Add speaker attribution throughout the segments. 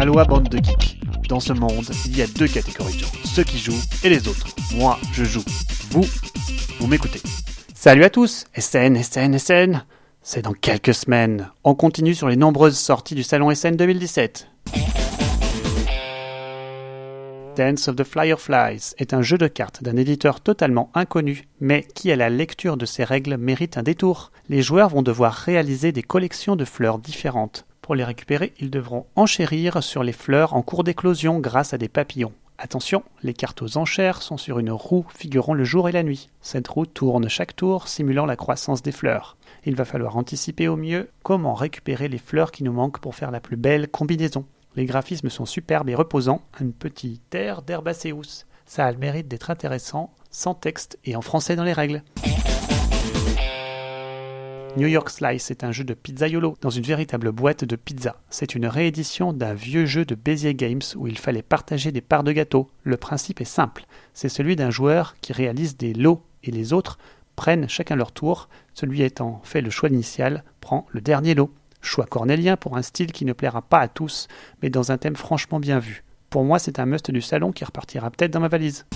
Speaker 1: Aloha bande de geeks. Dans ce monde, il y a deux catégories de gens, ceux qui jouent et les autres. Moi, je joue. Vous, vous m'écoutez. Salut à tous SN, SN, SN C'est dans quelques semaines. On continue sur les nombreuses sorties du salon SN 2017. Dance of the Fireflies est un jeu de cartes d'un éditeur totalement inconnu, mais qui à la lecture de ses règles mérite un détour. Les joueurs vont devoir réaliser des collections de fleurs différentes. Pour les récupérer, ils devront enchérir sur les fleurs en cours d'éclosion grâce à des papillons. Attention, les cartes aux enchères sont sur une roue figurant le jour et la nuit. Cette roue tourne chaque tour, simulant la croissance des fleurs. Il va falloir anticiper au mieux comment récupérer les fleurs qui nous manquent pour faire la plus belle combinaison. Les graphismes sont superbes et reposants, une petite air d'Herbacéus. Ça a le mérite d'être intéressant, sans texte et en français dans les règles. New York Slice est un jeu de pizzaiolo dans une véritable boîte de pizza. C'est une réédition d'un vieux jeu de Bézier Games où il fallait partager des parts de gâteau. Le principe est simple, c'est celui d'un joueur qui réalise des lots et les autres prennent chacun leur tour. Celui ayant fait le choix initial prend le dernier lot. Choix cornélien pour un style qui ne plaira pas à tous, mais dans un thème franchement bien vu. Pour moi, c'est un must du salon qui repartira peut-être dans ma valise.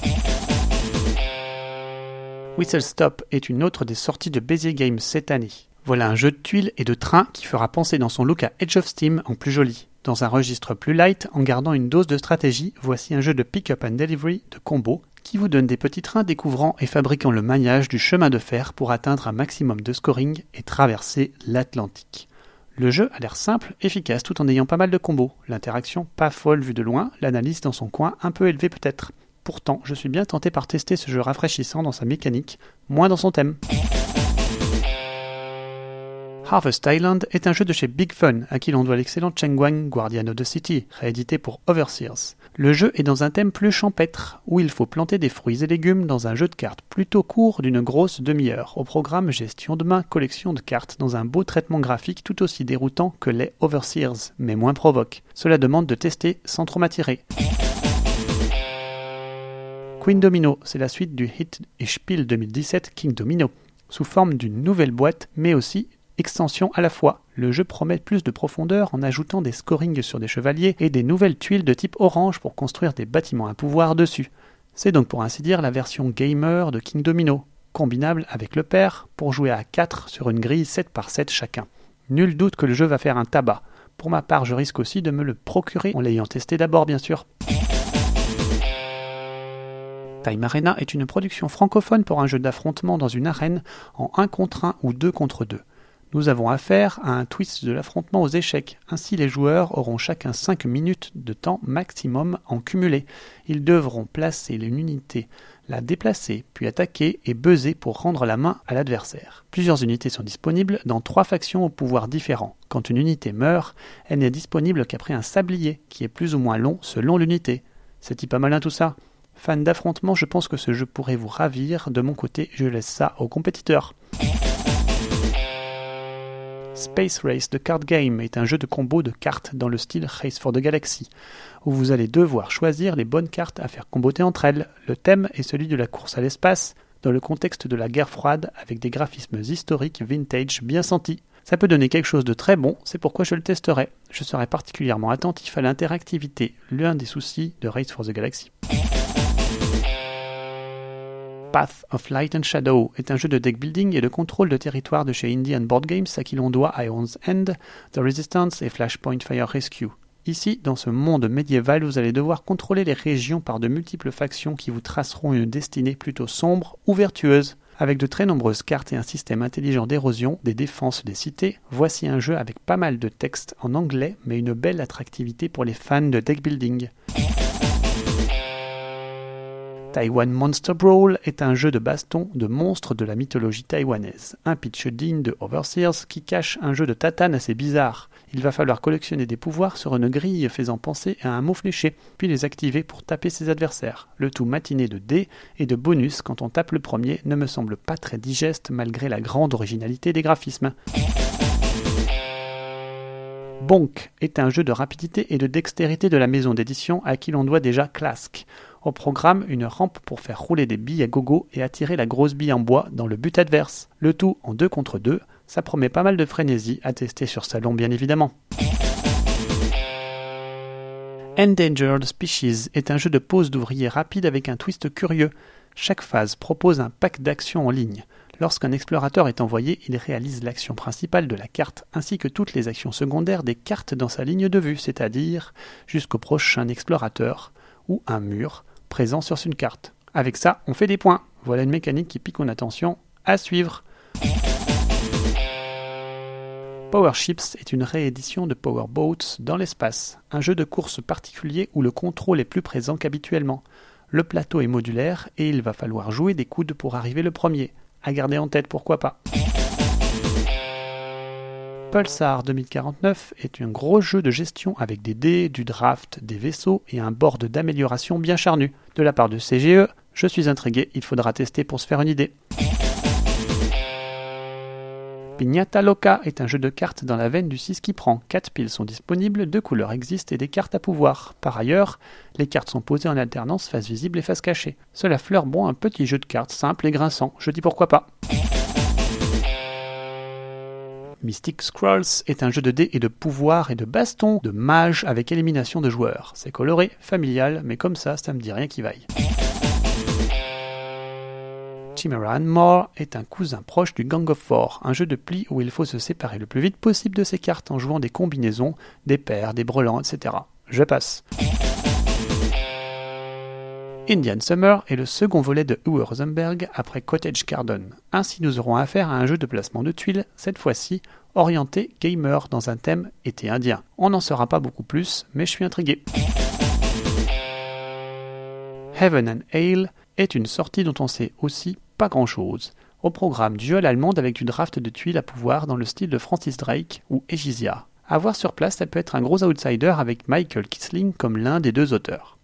Speaker 1: Whistle Stop est une autre des sorties de Bézier Games cette année. Voilà un jeu de tuiles et de trains qui fera penser dans son look à Edge of Steam en plus joli. Dans un registre plus light, en gardant une dose de stratégie, voici un jeu de pick-up and delivery de combo qui vous donne des petits trains découvrant et fabriquant le maillage du chemin de fer pour atteindre un maximum de scoring et traverser l'Atlantique. Le jeu a l'air simple, efficace tout en ayant pas mal de combos. L'interaction pas folle vue de loin, l'analyse dans son coin un peu élevée peut-être. Pourtant, je suis bien tenté par tester ce jeu rafraîchissant dans sa mécanique, moins dans son thème. Harvest Island est un jeu de chez Big Fun, à qui l'on doit l'excellent Chengguang Guardian of the City, réédité pour Overseers. Le jeu est dans un thème plus champêtre, où il faut planter des fruits et légumes dans un jeu de cartes plutôt court d'une grosse demi-heure, au programme gestion de main, collection de cartes dans un beau traitement graphique tout aussi déroutant que les Overseers, mais moins provoque. Cela demande de tester sans trop m'attirer. Queen Domino, c'est la suite du hit et Spiel 2017 King Domino, sous forme d'une nouvelle boîte, mais aussi extension à la fois. Le jeu promet plus de profondeur en ajoutant des scorings sur des chevaliers et des nouvelles tuiles de type orange pour construire des bâtiments à pouvoir dessus. C'est donc pour ainsi dire la version gamer de King Domino, combinable avec le père pour jouer à 4 sur une grille 7 par 7 chacun. Nul doute que le jeu va faire un tabac. Pour ma part, je risque aussi de me le procurer en l'ayant testé d'abord, bien sûr. Time Arena est une production francophone pour un jeu d'affrontement dans une arène en 1 contre 1 ou 2 contre 2. Nous avons affaire à un twist de l'affrontement aux échecs. Ainsi, les joueurs auront chacun 5 minutes de temps maximum en cumulé. Ils devront placer une unité, la déplacer, puis attaquer et buzzer pour rendre la main à l'adversaire. Plusieurs unités sont disponibles dans trois factions au pouvoir différents. Quand une unité meurt, elle n'est disponible qu'après un sablier, qui est plus ou moins long selon l'unité. C'est-il pas malin tout ça Fan d'affrontement, je pense que ce jeu pourrait vous ravir. De mon côté, je laisse ça aux compétiteurs. Space Race The Card Game est un jeu de combo de cartes dans le style Race for the Galaxy, où vous allez devoir choisir les bonnes cartes à faire comboter entre elles. Le thème est celui de la course à l'espace, dans le contexte de la guerre froide, avec des graphismes historiques vintage bien sentis. Ça peut donner quelque chose de très bon, c'est pourquoi je le testerai. Je serai particulièrement attentif à l'interactivité, l'un des soucis de Race for the Galaxy. Path of Light and Shadow est un jeu de deck building et de contrôle de territoire de chez Indian Board Games à qui l'on doit Iron's End, The Resistance et Flashpoint Fire Rescue. Ici, dans ce monde médiéval, vous allez devoir contrôler les régions par de multiples factions qui vous traceront une destinée plutôt sombre ou vertueuse. Avec de très nombreuses cartes et un système intelligent d'érosion des défenses des cités, voici un jeu avec pas mal de texte en anglais mais une belle attractivité pour les fans de deck building. Taiwan Monster Brawl est un jeu de baston de monstres de la mythologie taïwanaise. Un pitch digne de Overseers qui cache un jeu de tatane assez bizarre. Il va falloir collectionner des pouvoirs sur une grille faisant penser à un mot fléché, puis les activer pour taper ses adversaires. Le tout matiné de dés et de bonus quand on tape le premier ne me semble pas très digeste malgré la grande originalité des graphismes. Bonk est un jeu de rapidité et de dextérité de la maison d'édition à qui l'on doit déjà Clask. Au programme, une rampe pour faire rouler des billes à gogo et attirer la grosse bille en bois dans le but adverse. Le tout en 2 contre 2, ça promet pas mal de frénésie à tester sur salon bien évidemment. Endangered Species est un jeu de pose d'ouvrier rapide avec un twist curieux. Chaque phase propose un pack d'actions en ligne. Lorsqu'un explorateur est envoyé, il réalise l'action principale de la carte ainsi que toutes les actions secondaires des cartes dans sa ligne de vue, c'est-à-dire jusqu'au prochain explorateur ou un mur présent sur une carte. Avec ça, on fait des points. Voilà une mécanique qui pique mon attention. À suivre. Power Ships est une réédition de Power Boats dans l'espace, un jeu de course particulier où le contrôle est plus présent qu'habituellement. Le plateau est modulaire et il va falloir jouer des coudes pour arriver le premier. À garder en tête, pourquoi pas. Pulsar 2049 est un gros jeu de gestion avec des dés, du draft, des vaisseaux et un board d'amélioration bien charnu. De la part de CGE, je suis intrigué, il faudra tester pour se faire une idée. Pignata Loca est un jeu de cartes dans la veine du 6 qui prend. 4 piles sont disponibles, deux couleurs existent et des cartes à pouvoir. Par ailleurs, les cartes sont posées en alternance face visible et face cachée. Cela fleure bon un petit jeu de cartes simple et grinçant. Je dis pourquoi pas. Mystic Scrolls est un jeu de dés et de pouvoir et de baston de mage avec élimination de joueurs. C'est coloré, familial, mais comme ça, ça me dit rien qui vaille. Chimera More est un cousin proche du Gang of Four, un jeu de pli où il faut se séparer le plus vite possible de ses cartes en jouant des combinaisons, des paires, des brelans, etc. Je passe. Indian Summer est le second volet de Uwe Rosenberg après Cottage Garden. Ainsi nous aurons affaire à un jeu de placement de tuiles, cette fois-ci orienté gamer dans un thème été indien. On n'en saura pas beaucoup plus, mais je suis intrigué. Heaven and Ale est une sortie dont on sait aussi pas grand-chose. Au programme, duel allemande avec du draft de tuiles à pouvoir dans le style de Francis Drake ou Egizia. À voir sur place, ça peut être un gros outsider avec Michael Kisling comme l'un des deux auteurs.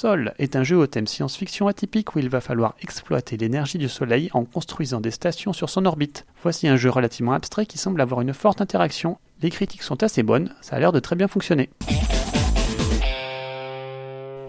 Speaker 1: Sol est un jeu au thème science-fiction atypique où il va falloir exploiter l'énergie du Soleil en construisant des stations sur son orbite. Voici un jeu relativement abstrait qui semble avoir une forte interaction. Les critiques sont assez bonnes, ça a l'air de très bien fonctionner.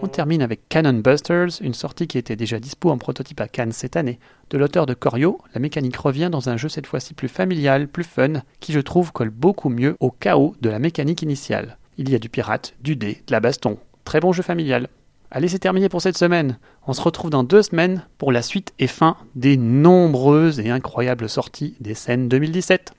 Speaker 1: On termine avec Cannon Busters, une sortie qui était déjà dispo en prototype à Cannes cette année. De l'auteur de Corio, la mécanique revient dans un jeu cette fois-ci plus familial, plus fun, qui je trouve colle beaucoup mieux au chaos de la mécanique initiale. Il y a du pirate, du dé, de la baston. Très bon jeu familial. Allez, c'est terminé pour cette semaine. On se retrouve dans deux semaines pour la suite et fin des nombreuses et incroyables sorties des scènes 2017.